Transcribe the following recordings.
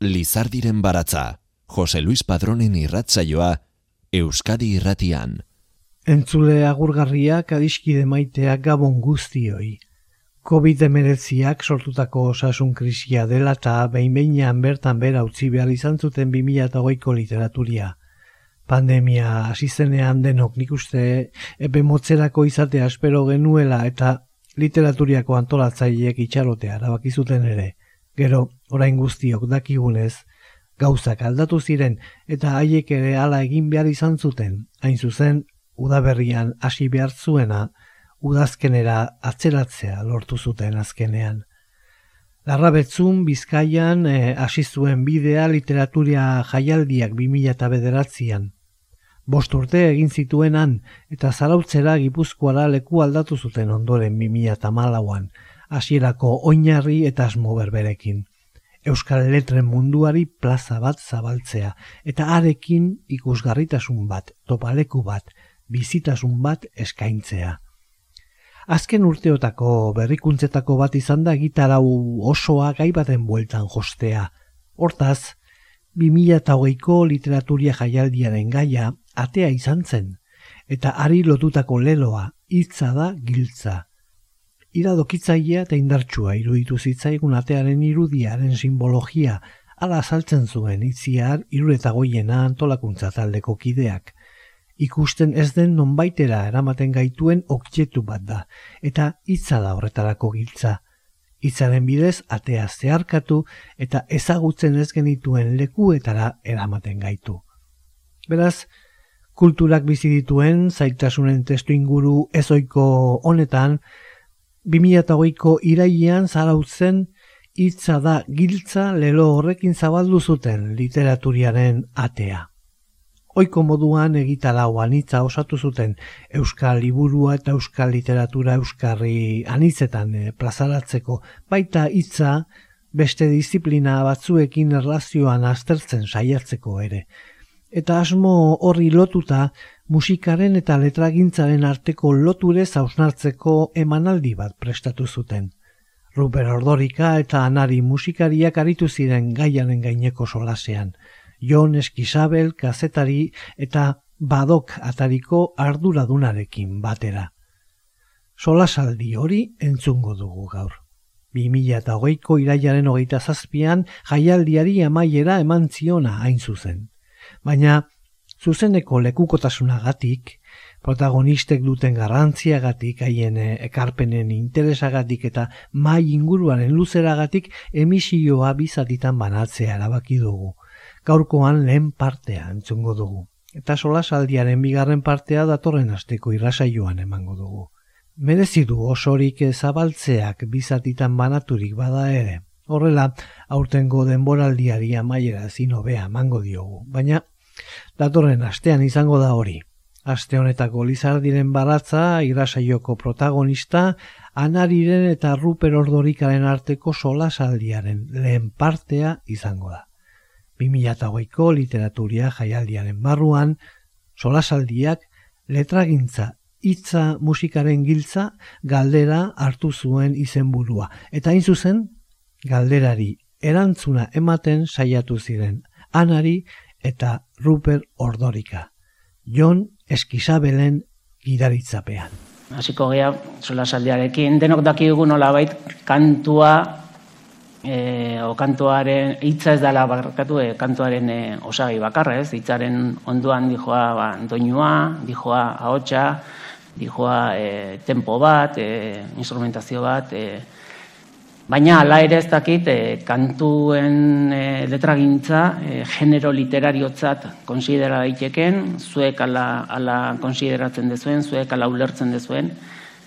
Lizardiren baratza, Jose Luis Padronen irratzaioa, Euskadi irratian. Entzule agurgarriak adiskide maitea gabon guztioi. COVID-19ak sortutako osasun krisia dela eta behin bertan bera utzi behar izan zuten 2008ko literaturia. Pandemia asizenean denok nik uste epe motzerako izatea espero genuela eta literaturiako antolatzaileek itxarotea erabakizuten ere. Gero, orain guztiok dakigunez, gauzak aldatu ziren eta haiek ere hala egin behar izan zuten, hain zuzen, udaberrian hasi behar zuena, udazkenera atzeratzea lortu zuten azkenean. Larra betzun, bizkaian, eh, hasi zuen bidea literaturia jaialdiak 2000 eta bederatzean. Bost urte egin zituenan eta zarautzera gipuzkoara leku aldatu zuten ondoren 2000 eta malauan, hasierako oinarri eta asmo berberekin. Euskal letren munduari plaza bat zabaltzea eta arekin ikusgarritasun bat, topaleku bat, bizitasun bat eskaintzea. Azken urteotako berrikuntzetako bat izan da gitarau osoa gai baten bueltan jostea. Hortaz, 2008ko literaturia jaialdiaren gaia atea izan zen, eta ari lotutako leloa, hitza da giltza iradokitzailea eta indartsua iruditu zitzaigun atearen irudiaren simbologia ala saltzen zuen itziar irureta goiena antolakuntza taldeko kideak. Ikusten ez den nonbaitera eramaten gaituen objektu bat da, eta hitza da horretarako giltza. Hitzaren bidez atea zeharkatu eta ezagutzen ez genituen lekuetara eramaten gaitu. Beraz, kulturak bizi dituen zaitasunen testu inguru ezoiko honetan, 2008ko irailean zarautzen hitza da giltza lelo horrekin zabaldu zuten literaturiaren atea. Oiko moduan egitarau anitza osatu zuten euskal liburua eta euskal literatura euskarri anitzetan e, plazaratzeko, baita hitza beste disiplina batzuekin erlazioan aztertzen saiatzeko ere. Eta asmo horri lotuta musikaren eta letragintzaren arteko loture zausnartzeko emanaldi bat prestatu zuten. Ruper Ordorika eta Anari musikariak aritu ziren gaiaren gaineko solasean. Jon Eskisabel, kazetari eta badok atariko arduradunarekin batera. Solasaldi hori entzungo dugu gaur. 2008ko iraiaren hogeita zazpian jaialdiari amaiera eman ziona hain zuzen. Baina zuzeneko lekukotasunagatik, protagonistek duten garrantziagatik, haien eh, ekarpenen interesagatik eta mai inguruaren luzeragatik emisioa bizatitan banatzea erabaki dugu. Gaurkoan lehen partea entzungo dugu. Eta sola saldiaren bigarren partea datorren asteko irrasaioan emango dugu. Merezi du osorik zabaltzeak bizatitan banaturik bada ere. Horrela, aurtengo denboraldiari amaiera zinobea emango diogu. Baina, Datorren astean izango da hori. Aste honetako Lizardiren baratza irasaioko protagonista Anariren eta Ruper Ordorikaren arteko solasaldiaren lehen partea izango da. 2008ko literaturia jaialdiaren barruan solasaldiak letragintza hitza musikaren giltza galdera hartu zuen izenburua eta hain zuzen galderari erantzuna ematen saiatu ziren Anari eta Ruper Ordorika. Jon Eskisabelen gidaritzapean. Hasiko gea, sola saldiarekin, denok daki dugu nola bait, kantua, e, o kantuaren, hitza ez dela barkatu, e, kantuaren e, osagi bakarra ez, hitzaren onduan dijoa ba, doinua, dijoa ahotsa, dijoa e, tempo bat, e, instrumentazio bat, e, Baina ala ere ez dakit e, kantuen e, letragintza e, genero literariotzat konsidera daiteken, zuek ala, ala konsideratzen dezuen, zuek ala ulertzen dezuen,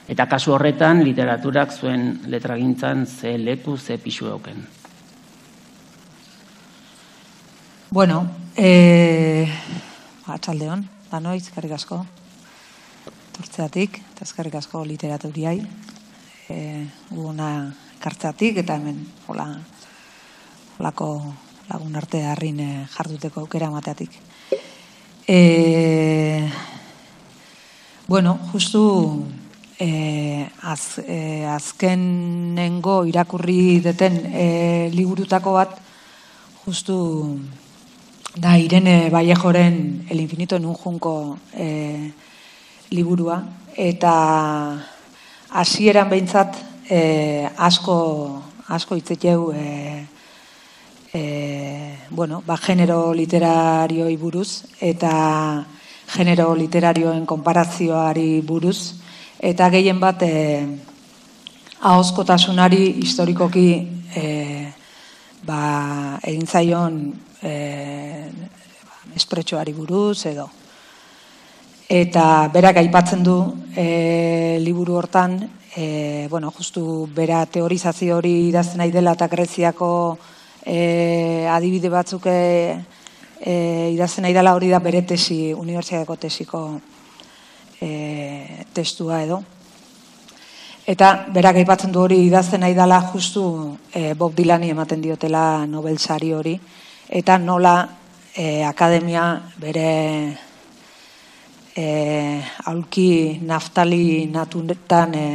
eta kasu horretan literaturak zuen letragintzan ze leku, ze pixu euken. Bueno, e, atxaldeon, danoiz, eskerrik asko, tortzeatik, eta eskerrik asko literaturiai, e, una kartzatik eta hemen hola holako lagun arte harrin e, jarduteko aukera emateatik. E, bueno, justu e, az, e, azkenengo irakurri deten e, liburutako bat justu da Irene Vallejoren El infinito en un junco e, liburua eta hasieran behintzat e, asko asko hitzeteu e, e, bueno, ba, genero literarioi buruz eta genero literarioen konparazioari buruz eta gehien bat e, ahoskotasunari historikoki e, ba, egin zaion e, espretxoari buruz edo. Eta berak aipatzen du e, liburu hortan, e, bueno, justu bera teorizazio hori idazten nahi dela eta greziako e, adibide batzuk e, e, idazten nahi dela hori da bere tesi, unibertsiadeko tesiko e, testua edo. Eta berak aipatzen du hori idazten nahi dela justu e, Bob Dylani ematen diotela Nobel sari hori eta nola e, akademia bere e, aulki naftali natunetan e,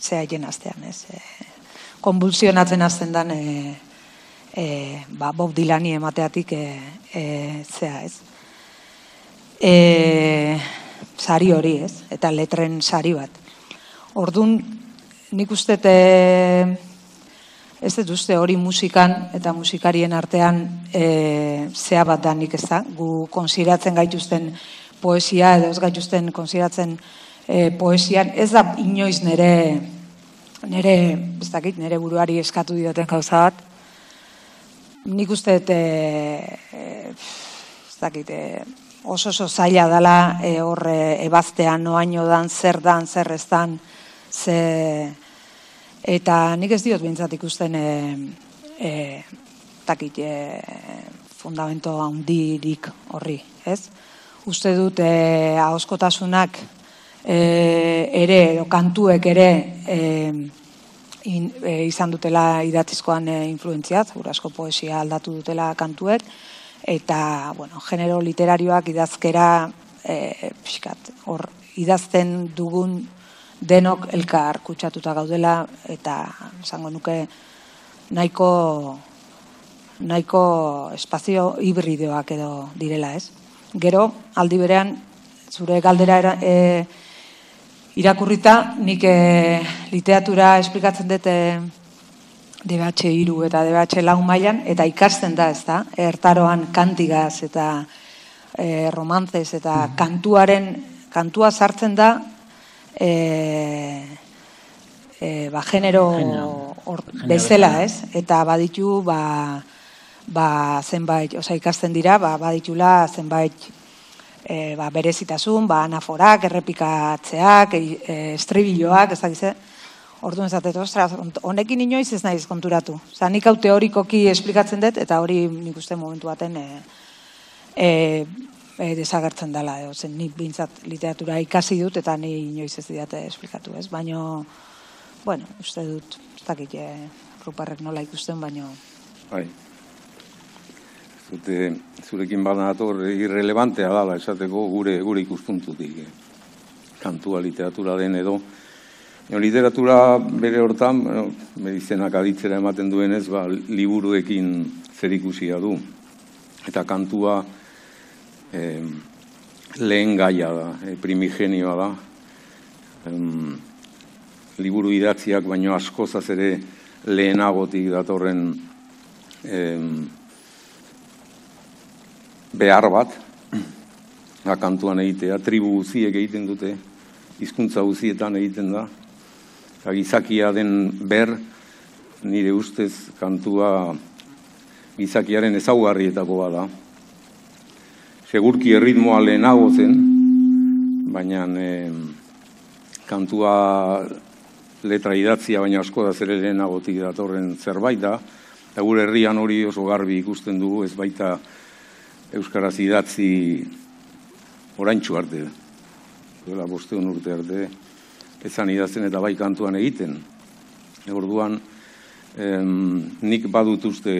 zea jenaztean ez e, konvulsionatzen azten dan e, e, ba, Bob Dylani emateatik e, e, zea ez e, sari hori ez eta letren sari bat Ordun nik uste e, ez dut uste hori musikan eta musikarien artean e, zea bat da nik ez. Gu konsiratzen gaituzten poesia edo ez gaituzten konsiratzen e, poesian ez da inoiz nere nere, ez dakit, nere buruari eskatu dioten gauza bat. Nik uste e, e, ez dakit, e, oso oso zaila dela e, horre ebaztean noaino dan, zer dan, zer ez dan, ze eta nik ez diot bintzat ikusten e, e, takit e, fundamento handirik horri, ez? Uste dut e, ahoskotasunak e, ere, edo kantuek ere e, in, e, izan dutela idatizkoan e, influentziat, asko poesia aldatu dutela kantuek, eta, bueno, genero literarioak idazkera e, pixkat, hor, idazten dugun denok elkar kutsatuta gaudela. Eta esango nuke nahiko nahiko espazio hibridoak edo direla, ez? Gero aldi berean zure galdera era, e, irakurrita nik e, literatura esplikatzen dute DBH iru eta DBH lau mailan eta ikasten da, ez da? Ertaroan kantigaz eta e, romantzez eta kantuaren kantua sartzen da e, e, ba, genero, or, bezala, ez? Eta baditu, ba, ba, zenbait, oza, ikasten dira, ba, baditula zenbait e, ba, berezitasun, ba, anaforak, errepikatzeak, e, estribilloak, ez dakize, Orduan ezatet, ostra, honekin inoiz ez naiz konturatu. Oza, nik hau teorikoki esplikatzen dut, eta hori nik uste momentu baten e, e, e, desagertzen dela, edo, zen nik bintzat literatura ikasi dut, eta ni inoiz ez diate esplikatu, ez? Baina, bueno, uste dut, ez dakit, e, ruparrek nola ikusten, baino... Bai. Zute, zurekin bada nator, irrelevantea dala, esateko gure gure ikuspuntutik. Eh? Kantua literatura den edo, literatura bere hortan, no, medizenak aditzera ematen duenez, ba, liburuekin zerikusia du. Eta kantua, e, lehen gaia da, e, primigenioa da. liburu idatziak baino askozaz ere lehenagotik datorren e, behar bat, da kantuan egitea, tribu guziek egiten dute, hizkuntza guzietan egiten da, eta gizakia den ber, nire ustez kantua gizakiaren ezaugarrietako da. Segurki erritmoa lehenago zen, baina e, kantua letra idatzia baina asko da zer lehenagotik datorren zerbait da, eta gure herrian hori oso garbi ikusten dugu ez baita Euskaraz idatzi oraintxu arte. Duela bosteun urte arte, ezan idazten eta bai kantuan egiten. Orduan, em, nik badut uste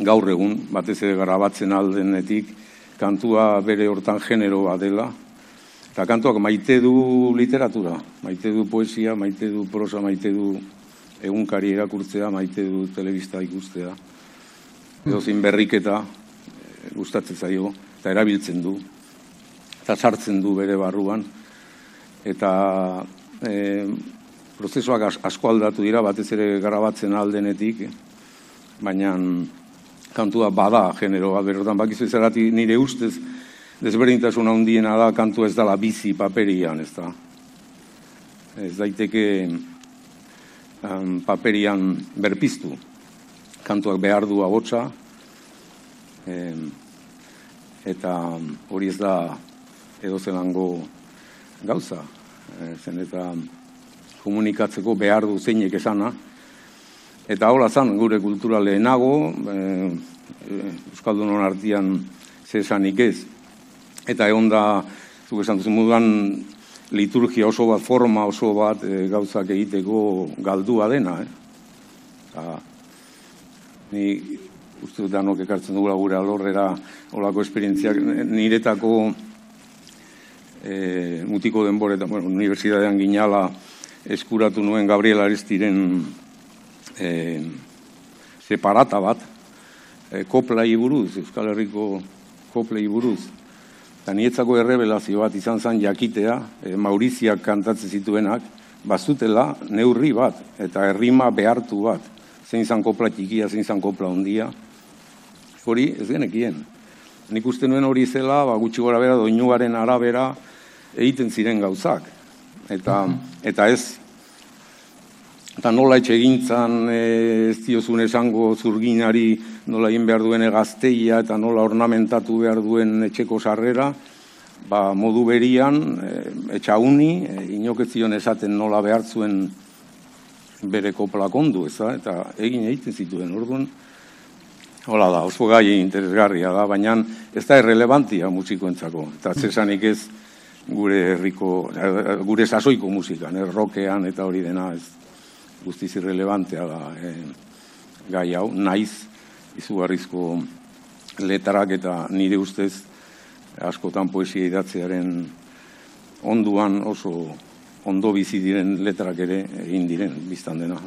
gaur egun, batez ere garabatzen aldenetik, kantua bere hortan generoa dela, eta kantuak maite du literatura, maite du poesia, maite du prosa, maite du egunkari erakurtzea, maite du telebista ikustea. edo berriketa gustatzen zaio, eta erabiltzen du, eta sartzen du bere barruan, eta e, prozesuak asko aldatu dira, batez ere garabatzen aldenetik, baina kantua bada generoa, berotan bakizu ezerati nire ustez, desberdintasun handiena da kantu ez dala bizi paperian, ez da. Ez daiteke um, paperian berpiztu. Kantuak behar du abotsa, eta hori ez da edo zelango gauza. E, zen eta komunikatzeko behar du zeinek esana. Eta hola zan, gure kultura lehenago, e, e, Euskaldunon artian zesanik ez. Eta egon da, zuk esan duzu moduan, liturgia oso bat, forma oso bat e, gauzak egiteko galdua dena. Eh? Ta, ni uste dut danok ekartzen dugula gure alorrera olako esperientziak. Niretako e, mutiko denboretan, bueno, universidadean ginala eskuratu nuen Gabriel Aristiren e, separata bat, e, koplai buruz, Euskal Herriko koplai buruz, Eta nietzako errebelazio bat izan zen jakitea, e, Mauriziak kantatzen zituenak, bazutela neurri bat, eta errima behartu bat, zein zan kopla txikia, zein zan kopla ondia. Hori, ez genekien. Nik uste nuen hori zela, ba, gutxi gora bera, doinuaren arabera, egiten ziren gauzak. Eta, eta ez, eta nola etxe gintzan, e, ez diozun esango zurginari, nola egin behar duen gazteia eta nola ornamentatu behar duen etxeko sarrera, ba, modu berian, e, etxauni, e, inoketzion esaten nola behar zuen bere koplak ondu, ez eta egin egiten zituen, orduan, hola da, oso gai interesgarria da, baina ez da irrelevantia musikoentzako, eta zesanik ez gure herriko, gure sasoiko musikan, errokean eta hori dena, ez guztiz irrelevantea da, e, gai hau, naiz, izugarrizko letarak eta nire ustez askotan poesia idatzearen onduan oso ondo bizi diren letrak ere egin diren biztan dena.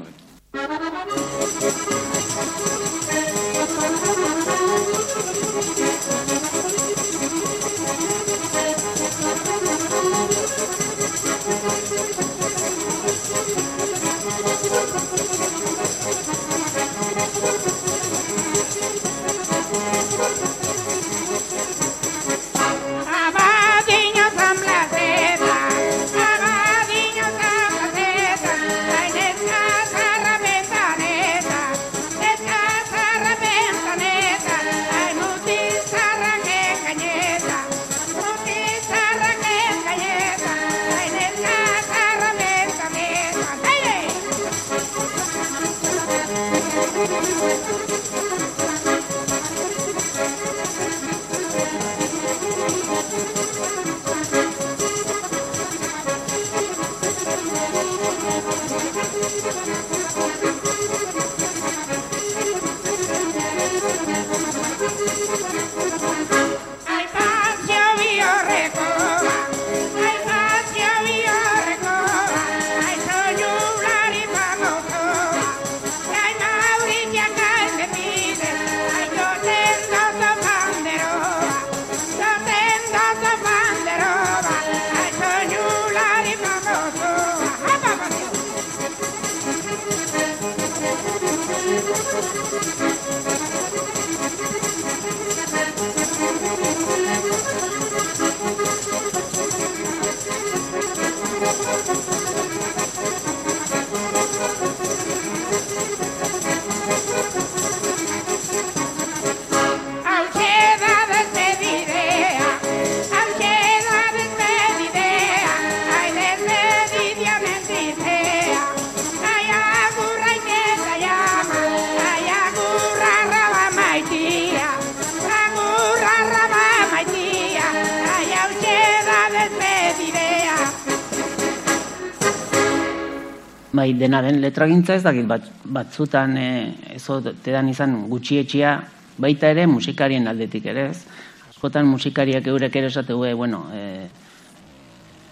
Bai dena den letragintza ez dakit bat, batzutan e, ezo tedan izan gutxietxia baita ere musikarien aldetik ere ez. Askotan musikariak eurek ere esate gue, bueno, e,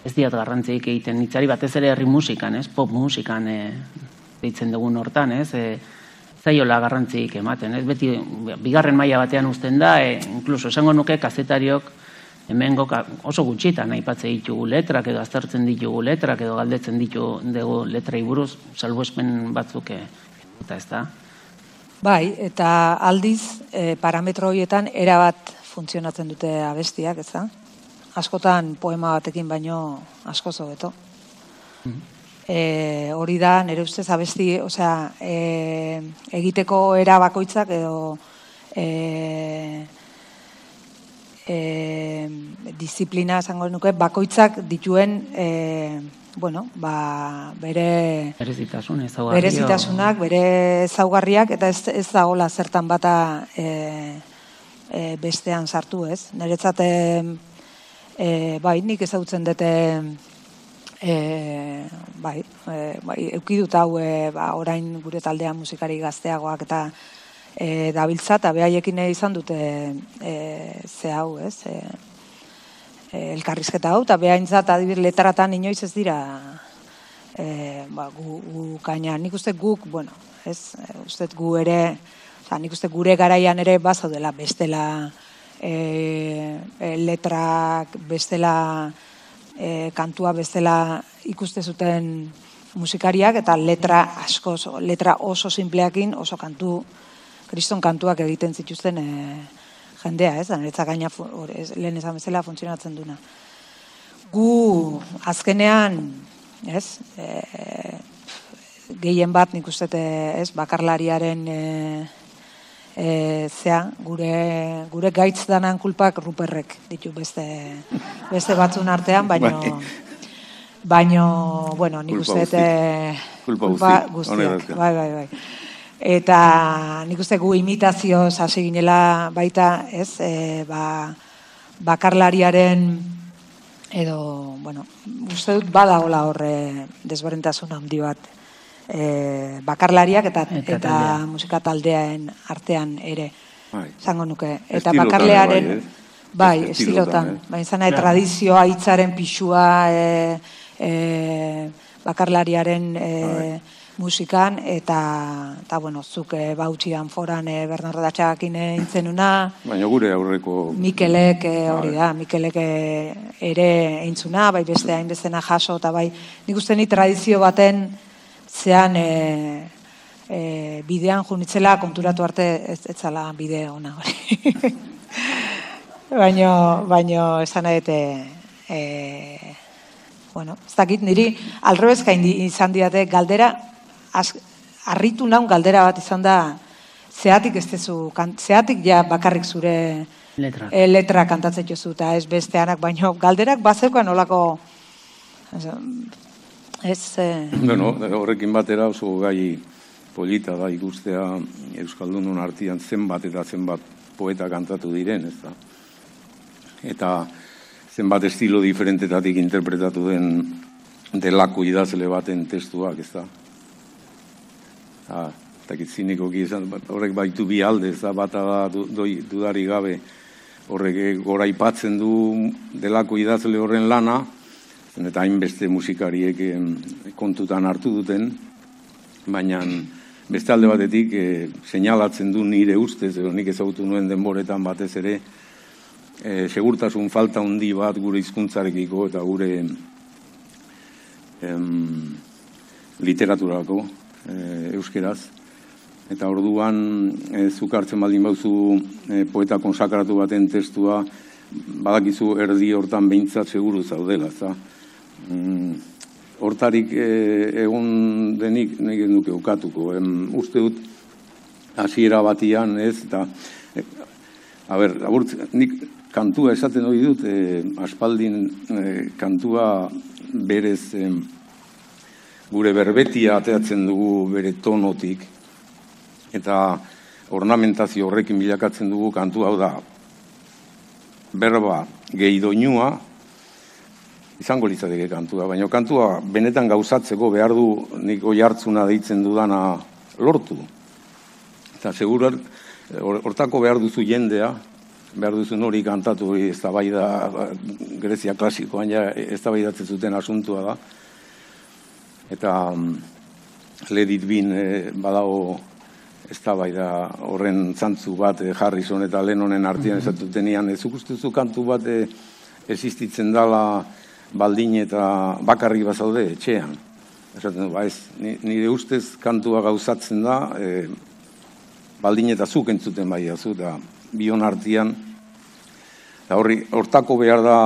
ez diat garrantzik egiten. Nitzari batez ere herri musikan, ez, pop musikan e, deitzen dugun hortan, ez, e, zaiola garrantzik ematen, ez? Beti bigarren maila batean uzten da, e, inkluso esango nuke kazetariok hemengo oso gutxitan aipatze ditugu letrak edo aztertzen ditugu letrak edo galdetzen ditu dugu letrai buruz, salbuespen batzuk eta ez da. Bai, eta aldiz e, parametro horietan erabat funtzionatzen dute abestiak, ez da? Askotan poema batekin baino asko zobeto. Mm e, hori da, nire ustez abesti, osea, e, egiteko era bakoitzak edo e, e, disiplina esango nuke bakoitzak dituen e, bueno, ba, bere berezitasun berezitasunak, bere ezaugarriak eta ez ez dagola zertan bata e, e, bestean sartu, ez? Niretzat e, bai, nik ezagutzen dute e, bai, e, bai, eukidut hau e, ba, orain gure taldean musikari gazteagoak eta e, dabiltza eta behaiekin izan dute e, ze hau, ez? E, e, elkarrizketa hau, eta behaintzat adibir letaratan inoiz ez dira e, ba, gu, gu kaina, nik uste guk, bueno, ez, e, uste gu ere, oza, nik uste gure garaian ere bazaudela bestela e, e, letrak, bestela e, kantua bezala ikuste zuten musikariak eta letra asko, letra oso simpleakin oso kantu, kriston kantuak egiten zituzten e, jendea, ez? Aneretza gaina lehen ezan bezala funtzionatzen duna. Gu azkenean, ez? E, gehien bat nik uste, ez? Bakarlariaren e, e, zea, gure, gure gaitz danan kulpak ruperrek ditu beste, beste batzun artean, baino, bai. baino, bueno, nik uste kulpa guztiak, bai, bai, bai. Eta nik uste gu imitazio hasi ginela baita, ez, e, ba, bakarlariaren edo, bueno, uste dut bada hola horre desborentasun handi bat e, bakarlariak eta eta, eta musika taldeaen artean ere bai. zango nuke eta bakarlearen bai, eh? bai estilotan eh? bai izan tradizioa hitzaren pixua e, e, bakarlariaren e, bai. Musikan eta eta bueno zuk e, bautxian foran e, Bernardo Datxakin intzenuna baina gure aurreko Mikelek hori da Mikelek ere eintzuna bai beste hainbestena jaso eta bai nik uste ni tradizio baten zean e, e, bidean junitzela konturatu arte ez etzala bide ona hori. baino, baino esan edete e, bueno, ez dakit niri alrebezka izan diate galdera harritu naun galdera bat izan da zeatik ez tezu, zeatik ja bakarrik zure letra, e, letra kantatzen jozu eta ez besteanak, baino galderak bazeukan olako Ez... Eh... Bueno, horrekin batera oso gai polita da ikustea Euskaldunon artian zenbat eta zenbat poeta kantatu diren, ez da. Eta zenbat estilo diferentetatik interpretatu den delako idazle baten testuak, ez da. Ha, eta kitziniko izan, horrek baitu bi alde, ez da, bata da dudari gabe, horrek gora ipatzen du delako idazle horren lana, eta hainbeste musikariek kontutan hartu duten, baina beste alde batetik e, seinalatzen du nire ustez, edo nik ezagutu nuen denboretan batez ere, e, segurtasun falta handi bat gure hizkuntzarekiko eta gure em, literaturako e, euskeraz. Eta orduan, e, zukartzen baldin bauzu e, poeta konsakratu baten testua, badakizu erdi hortan behintzat seguru zaudela, za? Mm, hortarik e, egon denik nahi nuke ukatuko. Em, uste dut hasiera batian ez, eta e, a ber, aburtz, nik kantua esaten hori dut, e, aspaldin e, kantua berez e, gure berbetia ateatzen dugu bere tonotik, eta ornamentazio horrekin bilakatzen dugu kantu hau da berba gehi doinua, izango litzateke kantua, baina kantua benetan gauzatzeko behar du nik oi hartzuna deitzen dudana lortu. Eta segura, hortako behar duzu jendea, behar duzu hori kantatu ez da bai da Grezia klasikoan ja ez da bai zuten asuntua da. Eta ledit bin e, badago ez da bai da horren zantzu bat e, Harrison eta Lennonen artean mm -hmm. ez ukustuzu kantu bat e, existitzen dala baldin eta bakarri bazaude etxean. Esaten, ba ez, nire ustez kantua gauzatzen da, e, baldin eta zuk entzuten bai azu, da bion artian, da horri, hortako behar da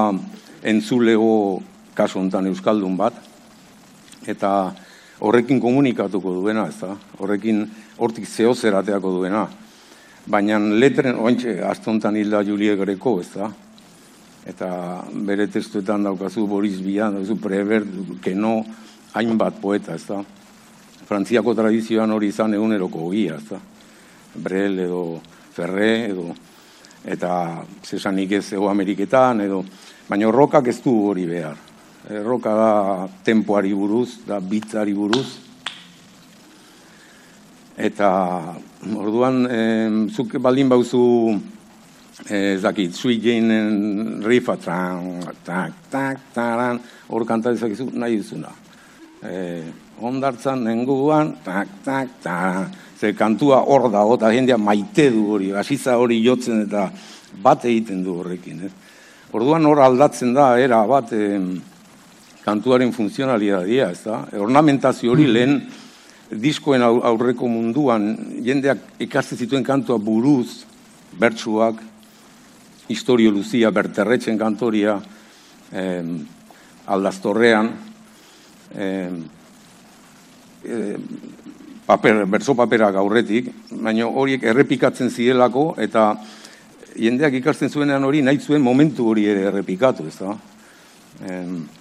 entzulego kasu honetan Euskaldun bat, eta horrekin komunikatuko duena, ez da, horrekin hortik zeo zerateako duena. Baina letren, ointxe, astontan hilda Julie Greco, ez da, eta bere testuetan daukazu Boris Bian, daukazu Prever, Keno, hainbat poeta, ez da. Frantziako tradizioan hori izan eguneroko gira, ez da. Brel edo Ferre edo eta zesanik ez Ameriketan edo baina rokak ez du hori behar. E, roka da tempoari buruz, da bitzari buruz. Eta orduan, e, zuk baldin bauzu ez dakit, sui geinen rifa, tak, tak, tak, taran, hor kanta ezakizu, nahi duzuna. E, ondartzan nenguan, tak, tak, tak, ze kantua hor da, eta jendea maite du hori, hasiza hori jotzen eta bat egiten du horrekin. Eh? Orduan hor aldatzen da, era bat, eh, kantuaren funtzionalitatea, ez da? Ornamentazio hori lehen diskoen aurreko munduan, jendeak ikaste zituen kantua buruz, bertsuak, historio luzia, berterretzen kantoria, eh, aldaztorrean, eh, eh, paper, berso papera gaurretik, baina horiek errepikatzen zielako, eta jendeak ikasten zuenean hori nahi zuen momentu hori ere errepikatu, ez da? Eh,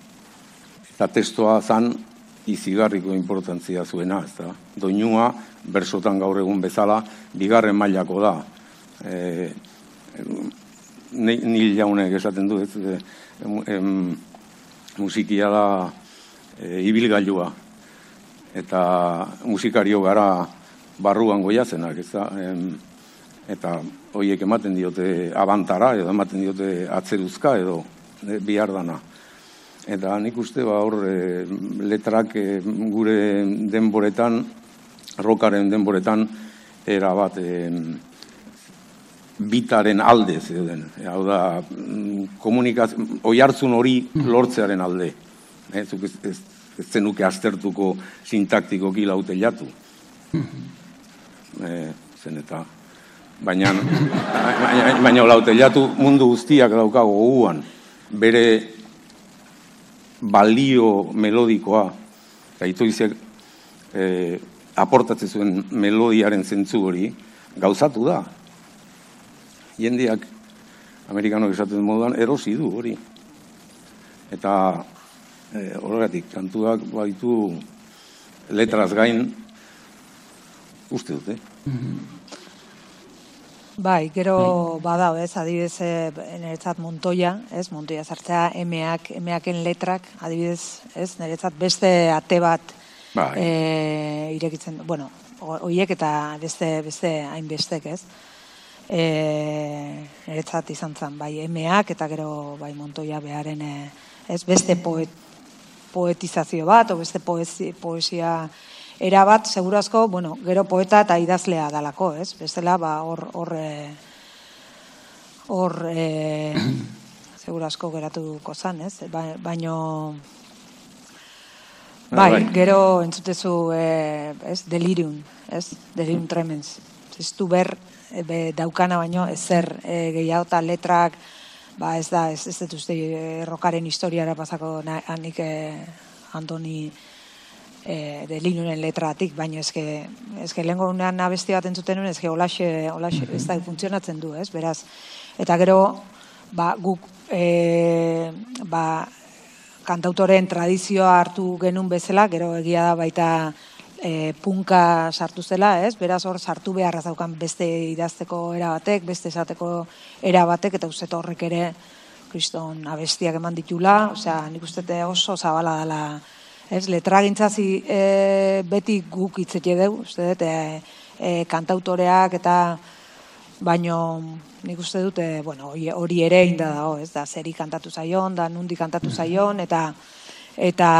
eta testoa zan izigarriko importantzia zuena, ez da? Doinua, bersotan gaur egun bezala, bigarren mailako da. E, nil jaunek esaten du, ez, e, em, musikia da e, ibilgailua eta musikario gara barruan goiazenak, ez da, em, eta hoiek ematen diote abantara, edo ematen diote atzeruzka, edo e, bihar dana. Eta nik uste ba hor e, letrak e, gure denboretan, rokaren denboretan, era bat e, bitaren alde zeuden. Hau da, mm, komunikaz, oi hartzun hori lortzearen alde. E, zuk ez, ez, ez zenuke aztertuko sintaktikoki laute jatu. E, zen eta... Baina, baina, baina laute jatu mundu guztiak daukago guan. Bere balio melodikoa, gaitu izek, e, aportatzen zuen melodiaren zentzu hori, gauzatu da jendeak amerikanok esaten moduan erosi du hori. Eta e, horregatik kantuak baitu letraz gain uste dute. Bai, gero bai. badao, ez, adibidez, e, niretzat Montoya, ez, Montoya zartzea, emeak, emeaken letrak, adibidez, ez, niretzat beste ate bat bai. e, irekitzen, bueno, oiek eta beste, beste hainbestek, ez? E, eretzat izan zen, bai emeak eta gero bai montoia beharen ez? Beste poet, poetizazio bat, o beste poesi, poesia era bat, segurazko, bueno, gero poeta eta idazlea dalako, ez? Bestela, ba, hor, hor, e, hor, e, segurazko geratuko zan, ez? Ba, baino, bai, bai, gero entzutezu, e, ez? Delirium, ez? Delirium tremens. Ez du ber, be, daukana baino ezer e, gehiago eta letrak ba ez da ez ez dut uste errokaren historiara pasako hanik e, Antoni e, de linuren letratik, baina eske, eske lehenko unean abesti bat entzuten nuen, eske olaxe, olaxe, ez da, funtzionatzen du, ez, beraz, eta gero, ba, guk, e, ba, kantautoren tradizioa hartu genuen bezala, gero egia da baita, e, punka sartu zela, ez? Beraz hor sartu beharra zaukan beste idazteko era batek, beste esateko era batek eta uste horrek ere kriston abestiak eman ditula, osea, nik uste oso zabala dela, ez? Letragintzazi e, beti guk itzetje dugu, uste dut, e, e, kantautoreak eta baino nik uste dute, bueno, hori ere inda dago, ez da, zeri kantatu zaion, da nundi kantatu zaion, eta eta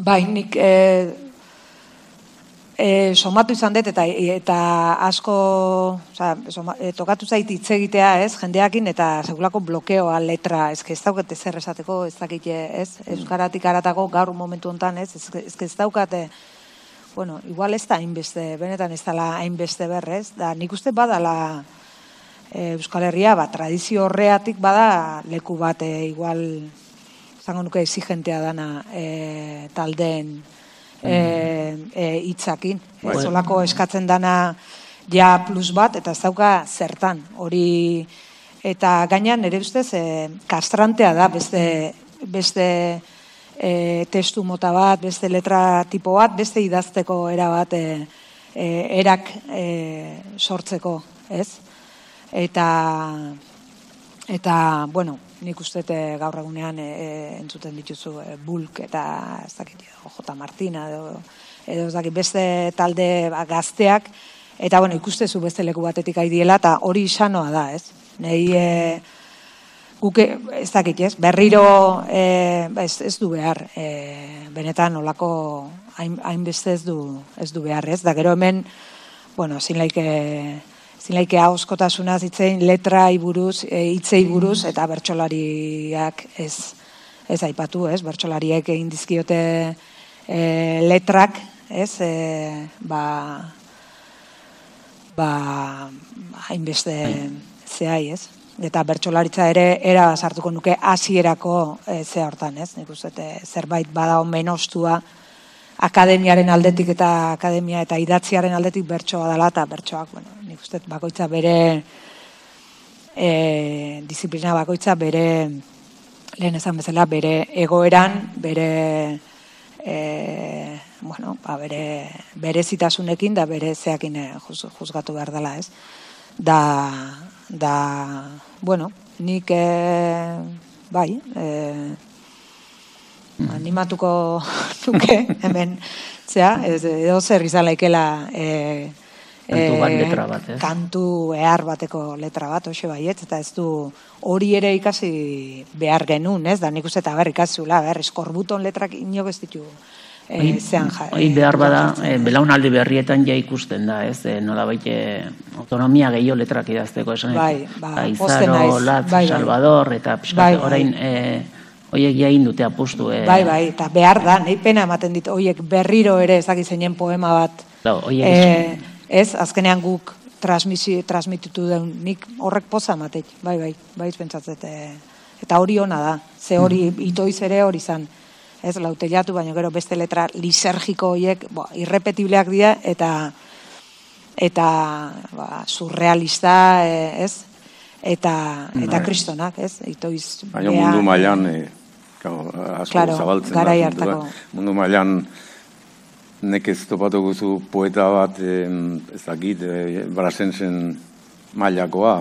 bai, nik e, E, somatu izan dut eta eta asko, soma, e, tokatu zait hitz egitea, ez, jendeakin eta segulako blokeoa letra, ez ez daukate zer esateko, ez dakit, ez, euskaratik aratako gaur momentu hontan, ez, ez, ez daukate, bueno, igual ez da hainbeste, benetan ez dala hainbeste berrez, da nik uste badala e, Euskal Herria, ba, tradizio horreatik bada leku bat, e, igual, zango nuke exigentea dana e, taldeen, e, e, itzakin. Bai. Zolako eskatzen dana ja plus bat, eta ez dauka zertan. Hori, eta gainan nire ustez, e, kastrantea da beste, beste e, testu mota bat, beste letra tipo bat, beste idazteko era bat e, e, erak e, sortzeko, ez? Eta, eta, bueno, nik uste gaur egunean e, e, entzuten dituzu e, bulk eta ez dakit J. Martina edo, edo ez dakit beste talde ba, gazteak eta bueno, ikustezu beste leku batetik aidiela eta hori isanoa da, ez? Nei e, guke, ez dakit, ez? Berriro e, ez, ez du behar e, benetan olako hainbeste ez du, ez du behar, ez? Da gero hemen, bueno, zin laike zilaike hauskotasuna zitzein letra iburuz, e, itzei buruz, eta bertsolariak ez, ez aipatu, ez, bertsolariek egin dizkiote e, letrak, ez, e, ba, ba, hainbeste zehai, ez, eta bertsolaritza ere era sartuko nuke hasierako e, ze hortan, ez? Nik uste zerbait bada menostua akademiaren aldetik eta akademia eta idatziaren aldetik bertsoa dela eta bertsoak, bueno, nik uste bakoitza bere e, disiplina bakoitza bere lehen esan bezala bere egoeran, bere e, bueno, ba, bere, bere zitasunekin da bere zeakin e, juzgatu behar dela, ez? Da, da bueno, nik e, bai, e, animatuko nuke hemen, zera, edo zer izan laikela e, kantu bat letra bat, ez? Kantu ehar bateko letra bat, hoxe baiet, eta ez du hori ere ikasi behar genuen, ez? Da nik uste eta behar ikazula, behar eskorbuton letrak inok ez ditu e, zean ja. Hoi behar bada, e, belaunaldi berrietan ja ikusten da, ez? E, nola baite autonomia gehiago letrak idazteko, esan? Bai, ba, Aizaro, Latz, bai, bai. Salvador, eta pixkate, bai, bai. orain... E, Oiek ja indute apustu. E... Bai, bai, eta behar da, nahi pena ematen dit, oiek berriro ere ezakizeinen poema bat. Da, oiek e, ez, azkenean guk transmisi, transmititu den, nik horrek poza matek, bai, bai, bai, pentsatzet, eta hori ona da, ze hori mm. itoiz ere hori zan, ez, lauteliatu, baina gero beste letra lisergiko horiek, bo, irrepetibleak dira, eta eta ba, surrealista, e, ez, eta, eta bai. kristonak, ez, itoiz. Baina mundu mailan, e, asko claro, zabaltzen da, mundu mailan, nekez topatu guzu poeta bat, ez dakit, e, brasensen mailakoa,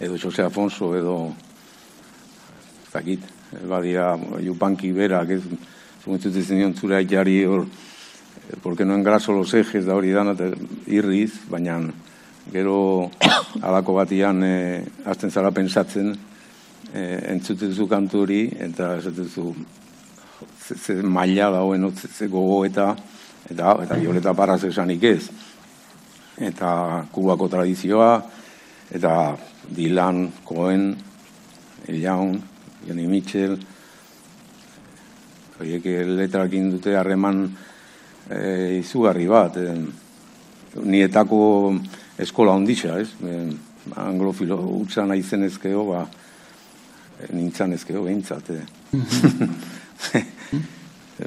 edo Jose Afonso, edo ez dakit, badira, jupanki berak, ez, zumetzut ez nion zure jari hor, eh, porque no engraso los ejes da hori dana, irriz, baina gero alako batian e, azten zara pensatzen, e, entzutezu kantu hori, eta esatezu, ze, ze maila dauen ze, ze gogo eta eta eta Violeta Parras esanik ez. Eta kubako tradizioa eta Dylan, Cohen, Eliaun, Jenny Mitchell, horiek letrak dute harreman e, izugarri bat. E, nietako eskola onditza, ez? E, anglofilo utza nahi zenezkeo, ba, e, nintzan ezkeo behintzat. E.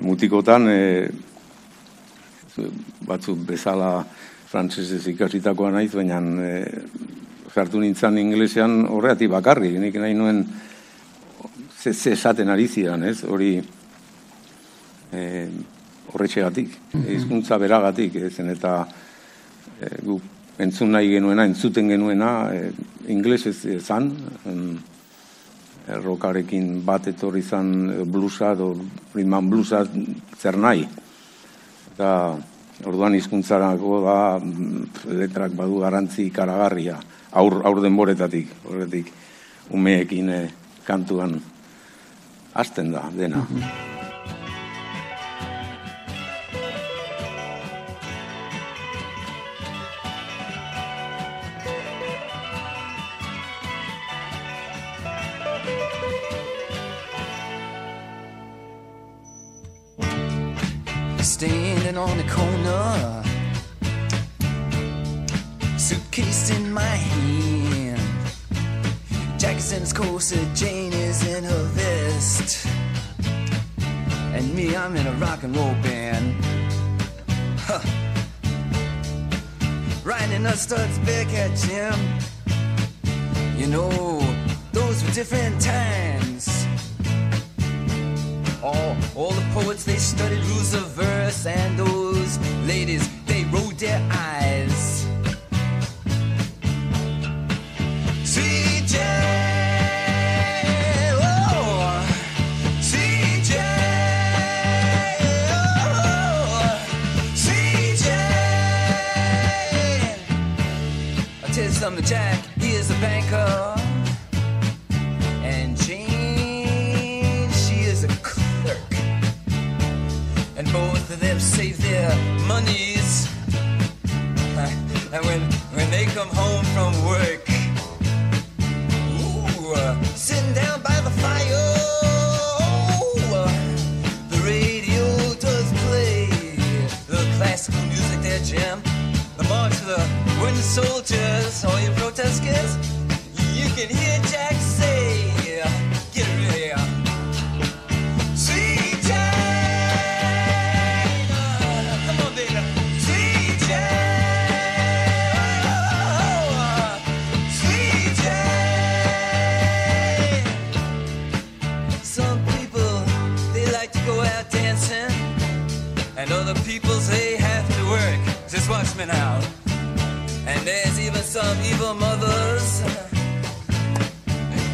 mutikotan e, batzuk bezala frantsesez ikasitakoa naiz, baina e, sartu nintzen inglesean horreati bakarri, nik nahi nuen ze, ze esaten ari zidan, ez, hori e, horretxegatik, mm hizkuntza beragatik, ezen eta e, gu entzun nahi genuena, entzuten genuena, e, inglesez zan, rokarekin bat etorri izan blusa edo riman blusa zer nahi. Eta orduan hizkuntzarako da letrak badu garantzi karagarria aur, aur denboretatik, horretik umeekin eh, kantuan hasten da dena. A studs back at Jim. You know, those were different times. All, all the poets, they studied rules of verse, and those ladies, they rolled their eyes. And both of them save their monies. And when, when they come home from work, ooh, uh, sitting down by the fire, oh, the radio does play the classical music there, Jim. The march of the wooden soldiers, all you protesters, you can hear Jack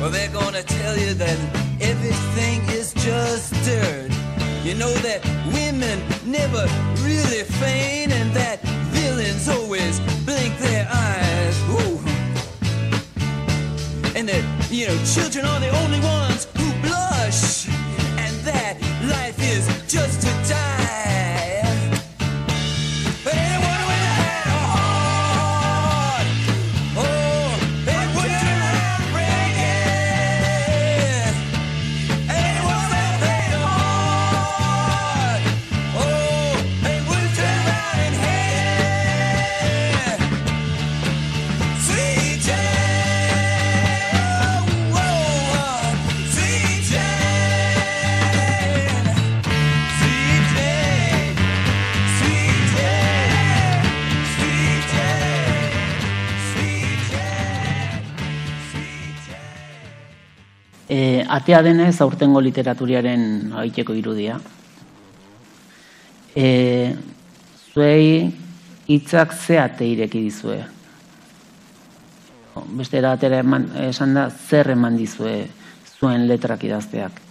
Well, they're gonna tell you that everything is just dirt. You know that women never really feign, and that villains always blink their eyes. Ooh. And that, you know, children are the only ones who blush, and that life is just E, atea denez aurtengo literaturiaren aiteko irudia. E, zuei hitzak ze ate ireki dizue. Beste eratera eman, esan da zer eman dizue zuen letrak idazteak.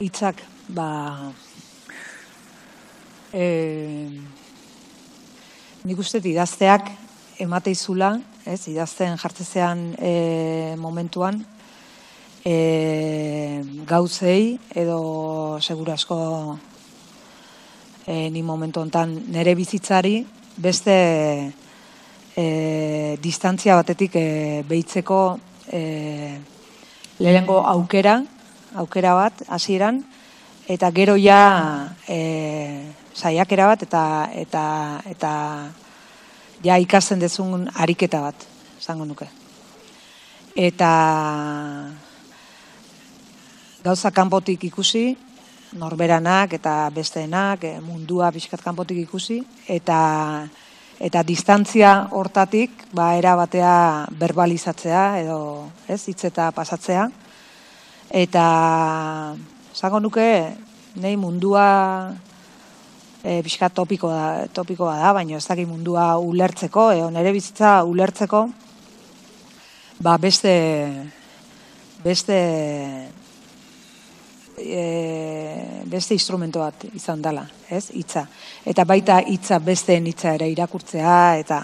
hitzak ba e, nik uste idazteak emateizula, ez, idazten jartzezean e, momentuan e, gauzei edo segura asko e, ni momentu hontan nere bizitzari beste e, distantzia batetik e, behitzeko e, lehenengo aukera, aukera bat hasieran eta gero ja e, saiakera bat eta eta eta ja ikasten dezun ariketa bat, esango nuke. Eta gauza kanpotik ikusi, norberanak eta besteenak, eh, mundua pixkat kanpotik ikusi, eta eta distantzia hortatik, ba, era batea verbalizatzea, edo, ez, hitz eta pasatzea. Eta, esango nuke, nei mundua e, pixka topiko da, topikoa da, baina ez dakit mundua ulertzeko, edo nere bizitza ulertzeko, ba beste, beste, e, beste instrumento bat izan dela, ez, hitza. Eta baita hitza besteen hitza ere irakurtzea, eta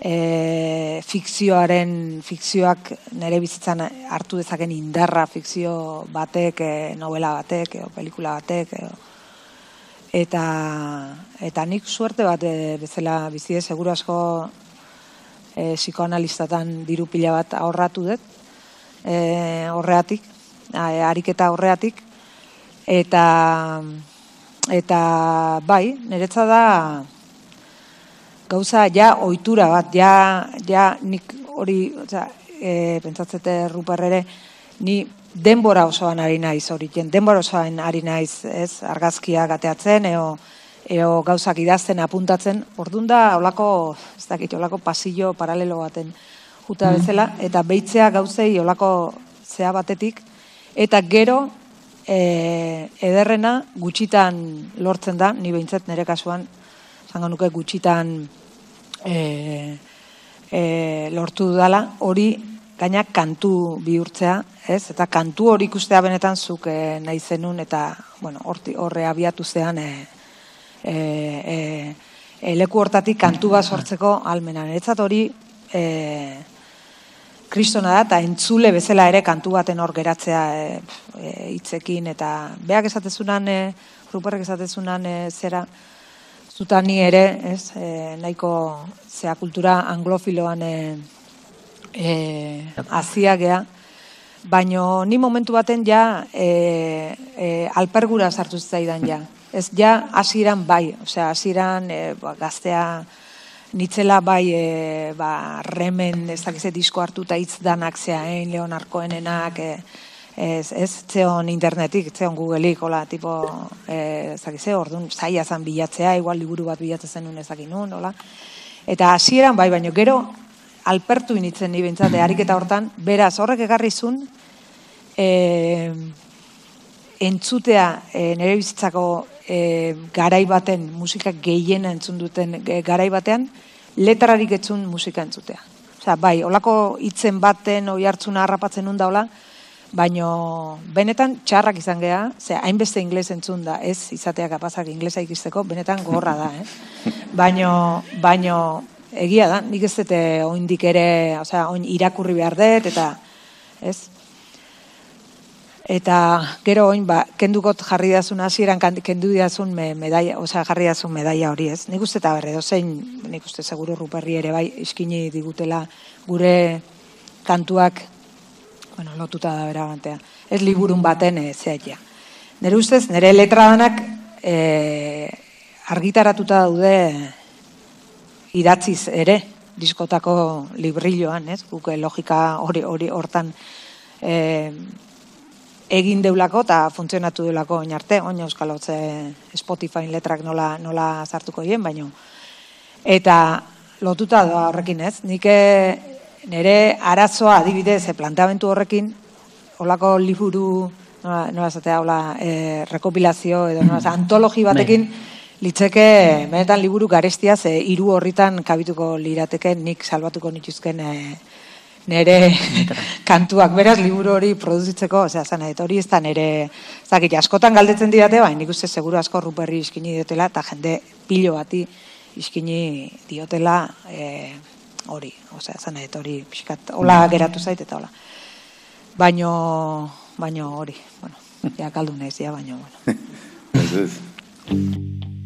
e, fikzioaren, fikzioak nere bizitzan hartu dezaken indarra fikzio batek, e, novela batek, edo pelikula batek, edo, eta eta nik suerte bat e, bezala bizi ez seguru asko e, psikoanalistatan diru pila bat ahorratu dut e, horreatik a, ariketa horreatik Eta, eta bai, niretza da gauza ja ohitura bat, ja, ja nik hori, oza, e, pentsatzete ruper ere, ni denbora osoan ari naiz hori, denbora osoan ari naiz, ez, argazkia gateatzen, eo, eo gauzak idazten apuntatzen, ordun da, olako, ez dakit, olako pasillo paralelo baten juta mm. bezala, eta beitzea gauzei olako zea batetik, eta gero, e, ederrena gutxitan lortzen da, ni behintzat nire kasuan, zango nuke gutxitan e, e, lortu dudala, hori gainak kantu bihurtzea, ez? Eta kantu hori ikustea benetan zuk e, nahi zenun eta, bueno, horti, horre abiatu zean e, e, e, leku hortatik kantu bat sortzeko almenan. Etzat hori e, kristona da, eta entzule bezala ere kantu baten hor geratzea e, e, hitzekin eta beak esatezunan, e, ruperrek esatezunan e, zera, zutani ere, ez, e, nahiko zea kultura anglofiloan e, e, aziagea, baino ni momentu baten ja e, e, alpergura sartu zaidan ja. Ez ja hasieran bai, osea hasieran e, ba, gaztea nitzela bai e, ba, remen ez dakize disko hartuta hitz danak zeain, leonarkoenenak, e, ez, ez zeon internetik, zeon Googleik, hola, tipo, e, zakize, orduan, zaila zan bilatzea, igual liburu bat bilatzen zenun ezakin nun, hola. Eta hasieran bai, baino gero, alpertu initzen ni bintzate, ariketa hortan, beraz, horrek egarrizun, e, entzutea e, nire bizitzako e, garai baten, musika gehien entzun duten e, garai batean, letrarik etzun musika entzutea. Osea, bai, olako hitzen baten oi hartzuna harrapatzen nun daula, baino benetan txarrak izan gea, ze hainbeste ingles entzun da, ez izatea kapazak inglesa ikisteko, benetan gorra da, eh? Baino, baino egia da, nik ez dute oindik ere, osea, oin irakurri behar dut, eta, ez? Eta gero oin, ba, kendukot jarri dazun hasieran kendu dazun me, medaia, osea, jarri dazun medaia hori, ez? Nik uste eta berre, dozein, nik uste seguru ruperri ere bai, iskini digutela gure kantuak bueno, lotuta da bera bantea. Ez liburun baten e, zeatia. Nere ustez, nire letra danak e, argitaratuta daude idatziz ere, diskotako librilloan, ez? Guke logika hori hori hortan e, egin deulako eta funtzionatu deulako oin arte, oin euskal Spotify letrak nola, nola sartuko hien, baino. Eta lotuta da horrekin ez, nik nire arazoa adibidez e, planteamentu horrekin olako liburu nola, nola zatea, hola, e, rekopilazio edo nola, antologi batekin bai. Litzeke benetan liburu garestia ze hiru horritan kabituko lirateke nik salbatuko nituzken e, nere kantuak. Beraz liburu hori produzitzeko, osea, zan hori ez da nere, zakit, askotan galdetzen didate, baina nik uste seguru asko ruperri iskini diotela, eta jende pilo bati iskini diotela, e, hori, osea, zan hori, pixkat, hola geratu zait eta hola. Baino, baino hori, bueno, ja kaldu nahiz, ja, baino, bueno. Ez esnatu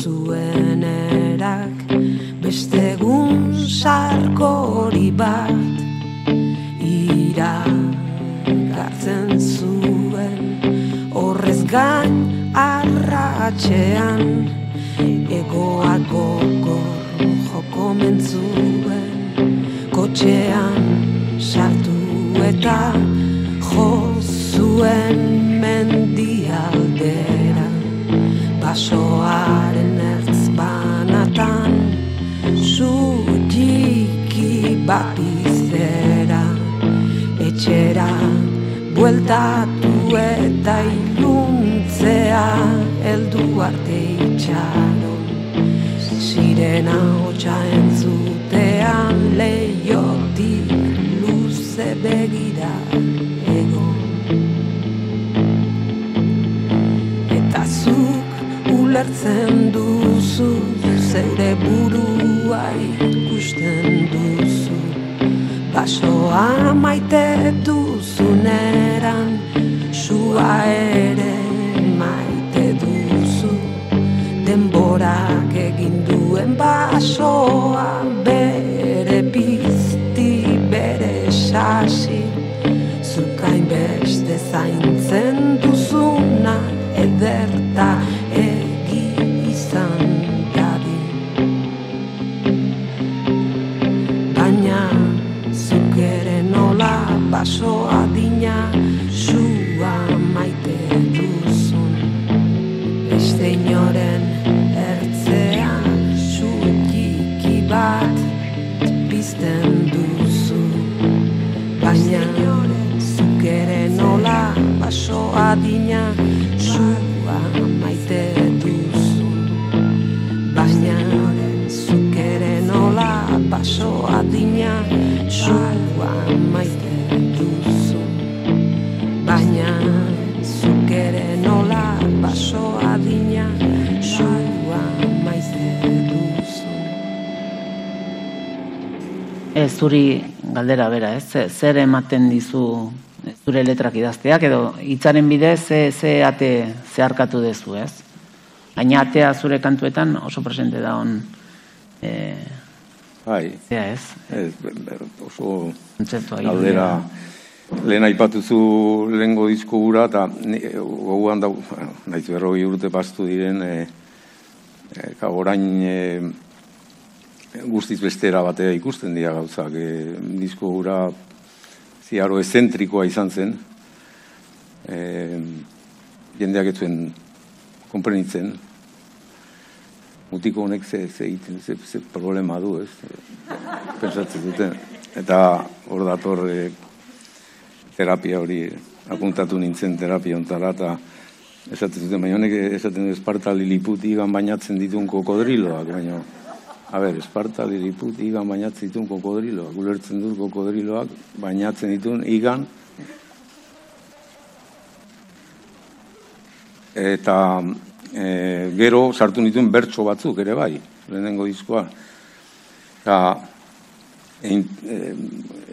zuen erak beste egun sarko bat ira gartzen zuen. Horrez gain arratxean baso adina sua maite duzu baina zuk ere nola baso adina sua maite duzu Ez zuri galdera bera, ez? Ze- Zer ematen dizu zure letrak idazteak edo hitzaren bidez ze, ze ate zeharkatu dezu, ez? Baina atea zure kantuetan oso presente da on e, Bai, zea, ez? ez, oso galdera. lehen aipatuzu lehengo disko gura, eta ni- gogoan da, bueno, naiz berroi urte pastu diren, e, e, ka, orain e, guztiz bestera batea ikusten dira gauzak. E, disko gura ziaro ezentrikoa izan zen, e, jendeak ez zuen konprenitzen, mutiko honek ze, ze, egiten, ze, ze problema du, ez? Pentsatzen duten. Eta hor dator e, terapia hori, apuntatu nintzen terapia ontara, eta esaten zuten, baina honek esaten du Esparta Liliput igan bainatzen ditun kokodriloak, baina, a ber, Esparta Liliput igan bainatzen ditun kokodriloak, ulertzen dut kokodriloak bainatzen ditun igan, eta e, gero sartu nituen bertso batzuk ere bai, lehenengo diskoa. Eta egin, e,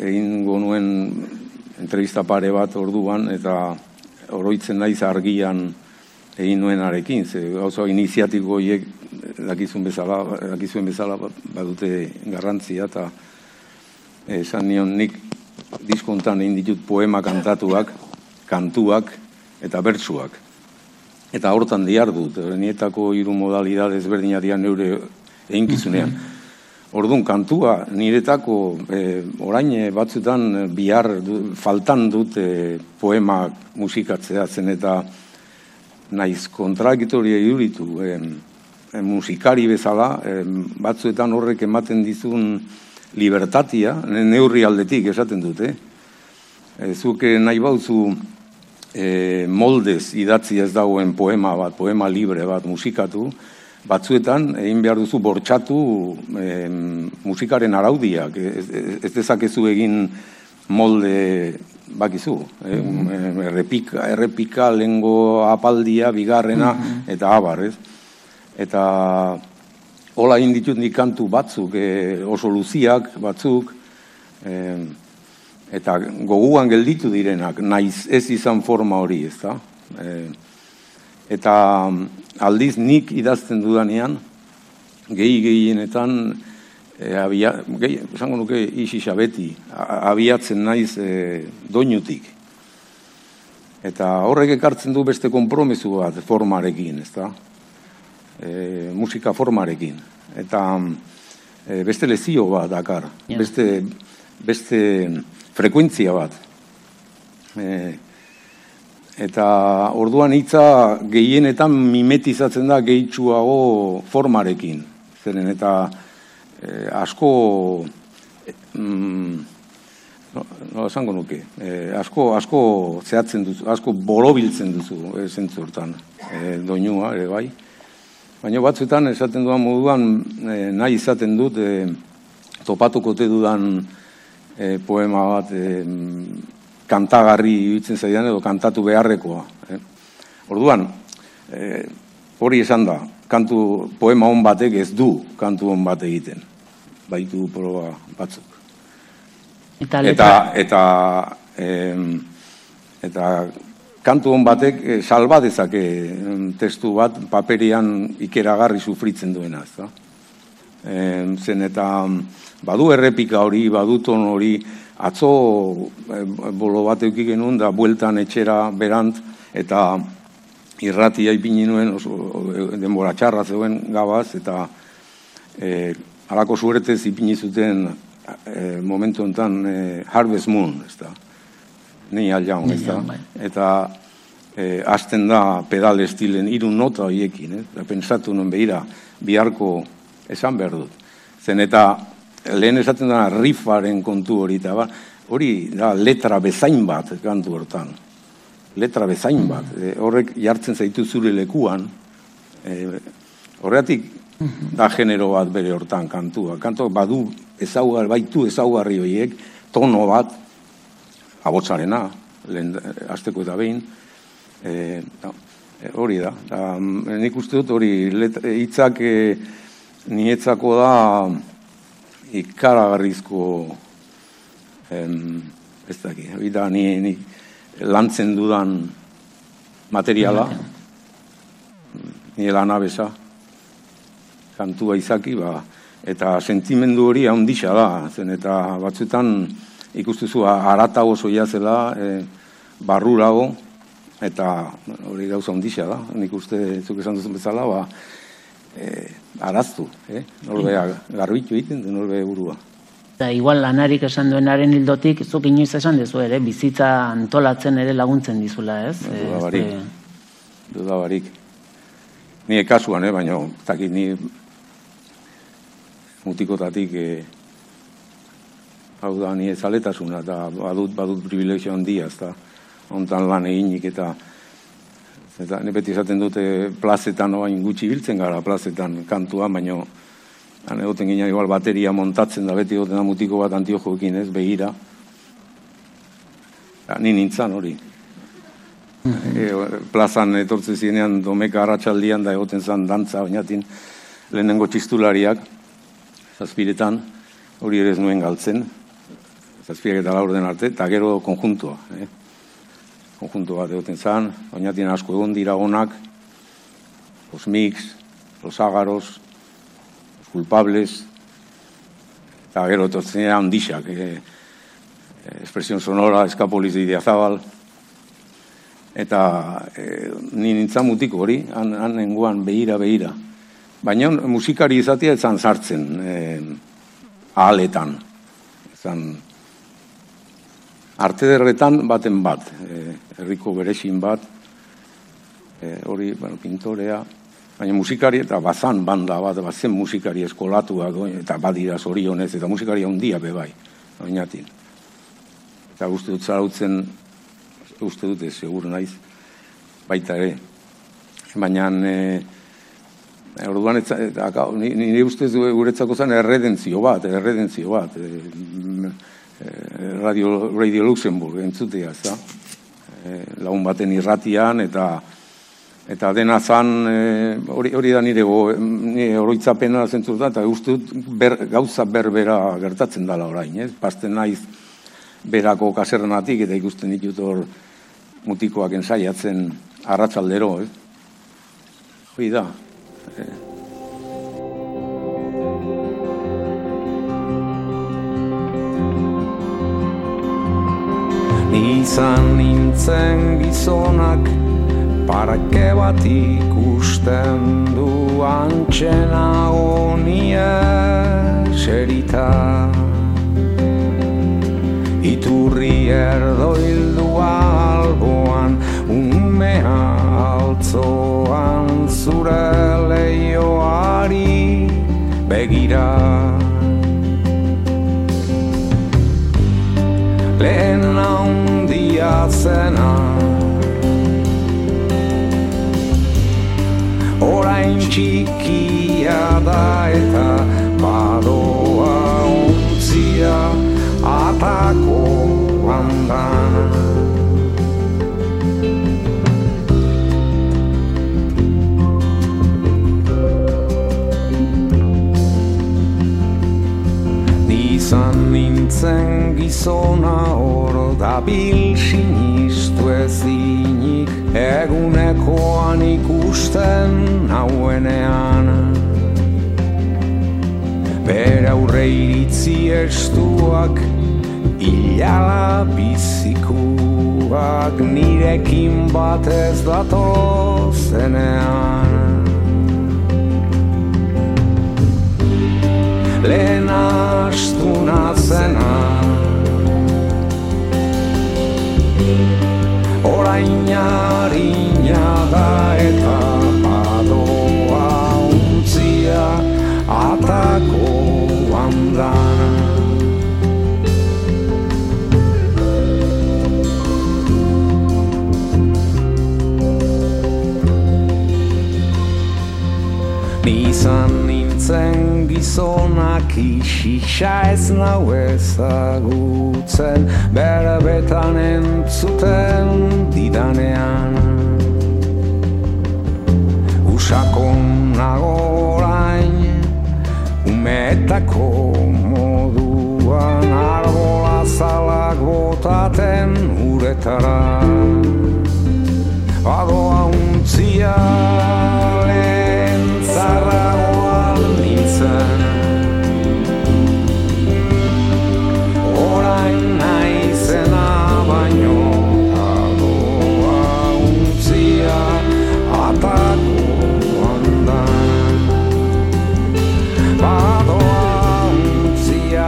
egingo nuen entrevista pare bat orduan, eta oroitzen naiz argian egin nuenarekin, ze gauza iniziatiko horiek dakizun bezala, dakizuen bezala badute garrantzia, eta esan nion nik diskontan egin ditut poema kantatuak, kantuak eta bertsuak. Eta hortan diar dut, nietako hiru modalidade ezberdinak dira neure eginkizunean. Orduan, kantua, niretako e, orain eh, batzutan eh, bihar du, faltan dut e, poemak musikatzea zen eta naiz kontrakitoria iduritu e, e, musikari bezala, e, batzuetan horrek ematen dizun libertatia, ne- neurri aldetik esaten dute. E, zuk nahi bauzu e, moldez idatzi ez dagoen poema bat, poema libre bat musikatu, batzuetan egin behar duzu bortxatu em, musikaren araudiak, ez, ez- ez dezakezu egin molde bakizu, eh? errepika, errepika lengo apaldia, bigarrena, eta abar, ez? Eta hola egin ditut nik kantu batzuk, eh, oso luziak batzuk, em, eta goguan gelditu direnak, naiz ez izan forma hori, ez da? eta mm, aldiz nik idazten dudanean, gehi gehienetan, e, abia, gehi, esango nuke isisa beti, abiatzen naiz e, doinutik. Eta horrek ekartzen du beste konpromesu bat formarekin, ez da? E, musika formarekin. Eta e, beste lezio bat dakar, Ja. beste, beste frekuentzia bat. E, eta orduan hitza gehienetan mimetizatzen da gehitsuago formarekin. Zeren eta e, asko mm, no, no esango nuke, e, asko, asko zehatzen duzu, asko borobiltzen duzu e, zentzu hortan, e, doinua ere bai. Baina batzuetan esaten dudan moduan e, nahi izaten dut e, topatuko te dudan e, poema bat e, kantagarri iruditzen zaidan edo kantatu beharrekoa. Eh? Orduan, e, hori esan da, kantu poema on batek ez du kantu on bat egiten. Baitu proba batzuk. Eta Eta eta em, eta kantu on batek eh, salba dezake testu bat paperian ikeragarri sufritzen duena, ezta? Em, zen eta mm, badu errepika hori, badu ton hori, atzo eh, bolo bat eduki genuen da bueltan etxera berant eta irratia ipini nuen oso denbora txarra zeuen gabaz eta eh, alako suertez ipini zuten eh, momentu honetan eh, Harvest Moon, ez da. Nei aljaun, ez da. Eta eh, hasten da pedal estilen hiru nota hoiekin, eh? Da pensatu nuen behira, biharko esan behar dut. Zen eta lehen esaten da riffaren kontu hori, eta ba, hori da letra bezain bat kantu hortan. Letra bezain bat. Eh, horrek jartzen zaitu zure lekuan. Eh, horregatik da genero bat bere hortan kantua. Kantu badu ezaugar, baitu ezaugarri horiek, tono bat, abotzarena, lehen asteko eta behin, e, da, e, hori da. da. Nik uste dut hori e, hitzak e, nietzako da ikaragarrizko em, ez daki, hori da ni, ni lantzen dudan materiala, ni lanabesa, kantua izaki, ba, eta sentimendu hori handixa da, zen eta batzutan ikustuzu arata oso zela, e, barrurago, eta hori gauza handixa da, nik uste zuk esan duzun bezala, ba, e, araztu, eh? norbea garbitu egiten du norbe burua. eta igual lanarik esan duenaren hildotik, zuk inoiz esan dezu ere, bizitza antolatzen ere laguntzen dizula, ez? Duda barik. eh, Duda barik. Ni kasuan, eh, baina, ez dakit ni mutikotatik eh, hau da ni ezaletasuna, eta badut, badut privilegio handia, ez da, hontan lan eginik eta eta ni beti esaten dute plazetan oain gutxi biltzen gara plazetan kantua, baina han egoten gina igual bateria montatzen da beti egoten da mutiko bat antiojoekin ez, begira. Ja, ni nintzan hori. E, plazan etortzen zinean domeka arratsaldian da egoten zan dantza oinatin lehenengo txistulariak zazpiretan hori ere ez nuen galtzen zazpirak eta laur den arte eta gero konjuntua eh? Konjuntu bat egoten zan oinatin asko egon dira onak los mix los ágaros los culpables eta gero etortzen handixak eh? expresión sonora, eskapoliz de Idiazabal, eta e, ni nintzen mutiko hori, han, han nengoan behira, behira. Baina musikari izatea etzan sartzen e, ahaletan. Ezan arte derretan baten bat, e, herriko berexin bat, e, hori, bueno, pintorea, baina musikari eta bazan banda bat, bazen musikari eskolatuak, eta badira zorionez, eta musikari handia bebai, oinatin. Eta uste dut zarautzen, uste dute, seguru naiz, baita ere. Baina, e, orduan, etza, eta, nire ustez guretzako zen erredentzio bat, erredentzio bat. E, Radio, Radio Luxemburg entzutea, ez da? E, lagun baten irratian, eta eta dena zan, e, hori, hori da nire, nire oroitzapena zentzutan, eta uste dut ber, gauza berbera gertatzen dela orain, ez? Pasten naiz berako kasernatik eta ikusten ditut hor mutikoak ensaiatzen arratsaldero, ez? Hori da. Izan nintzen gizonak parake bat ikusten du antxena honie serita Iturri erdoildu alboan umea altzoan zure leioari begira. Lehen handia zena Orain txikia da eta badoa untzia atako handan Izan nintzen gizona oro da bil sinistu ezinik. Egunekoan ikusten hauenean Bera aurre iritzi estuak Ilala bizikuak nirekin batez dato Lehen astuna zena Orain harina da eta badoa untzia atako andana Nizan nintzen gizonak isisa ez nau ezagutzen Bere betan entzuten didanean Usakon nago orain umetako moduan Arbola zalak botaten uretara Adoa untzia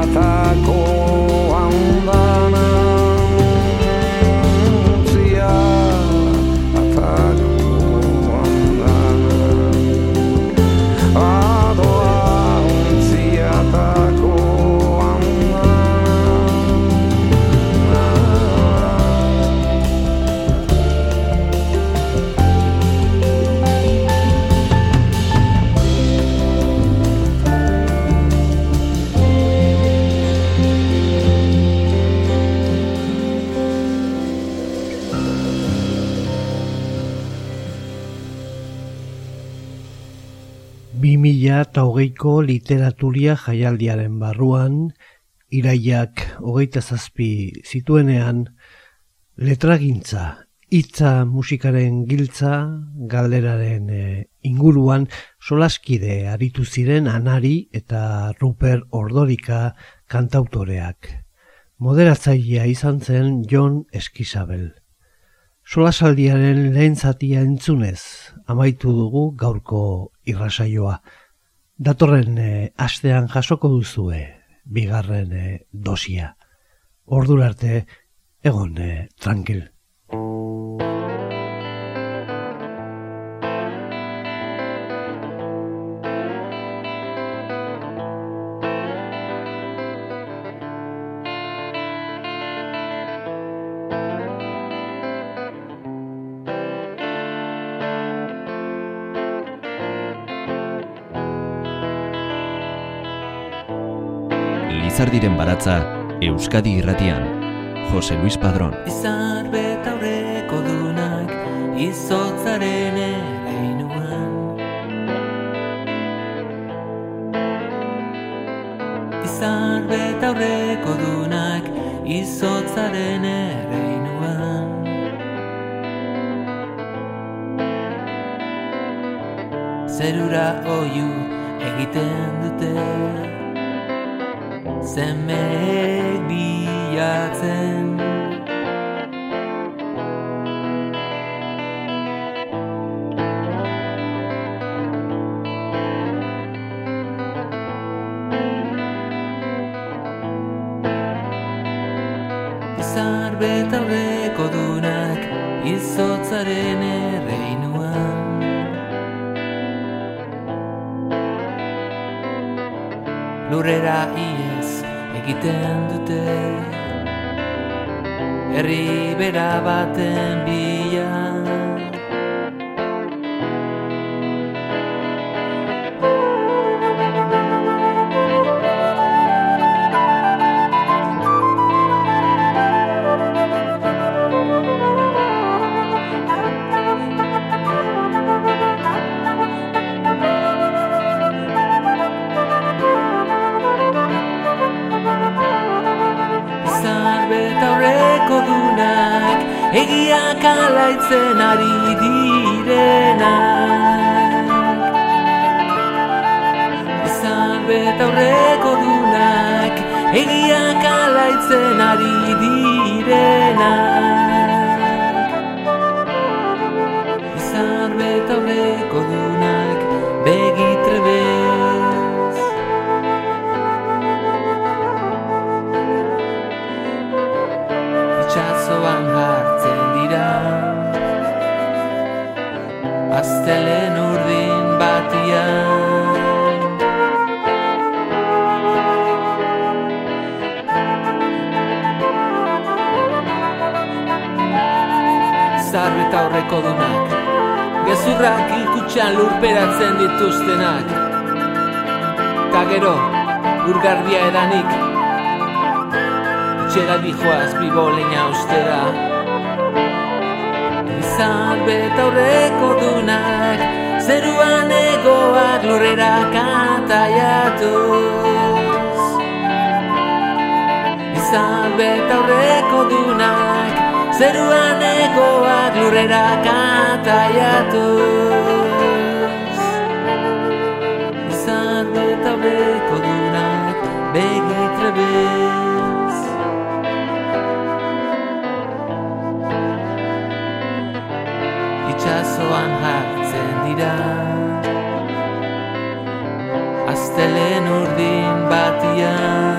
untzia eta hogeiko literaturia jaialdiaren barruan, iraiak hogeita zazpi zituenean, letragintza, hitza musikaren giltza, galderaren eh, inguruan, solaskide aritu ziren Anari eta Ruper Ordorika kantautoreak. Moderatzailea izan zen John Eskizabel. Solasaldiaren lehen zatia entzunez, amaitu dugu gaurko irrasaioa. Datorren eh, astean jasoko duzue, bigarren eh, dosia. Ordura arte, egon eh, tranquil. Lizardiren baratza Euskadi irratian. Jose Luis Padrón. Izar betaurreko dunak izotzaren ereinuan Izar betaurreko dunak izotzaren ereinuan Zerura oiu egiten dute Zemeek bilatzen egiten dute. Herri bera baten bila dijoaz bigo leina ustera Izan beta horreko dunak Zeruan egoak lurrera kantaiatuz. Izan beta horreko dunak Zeruan egoak lurrera kantaiatuz. Izan beta horreko dunak begitrebez itxasoan hartzen dira. Aztelen urdin batian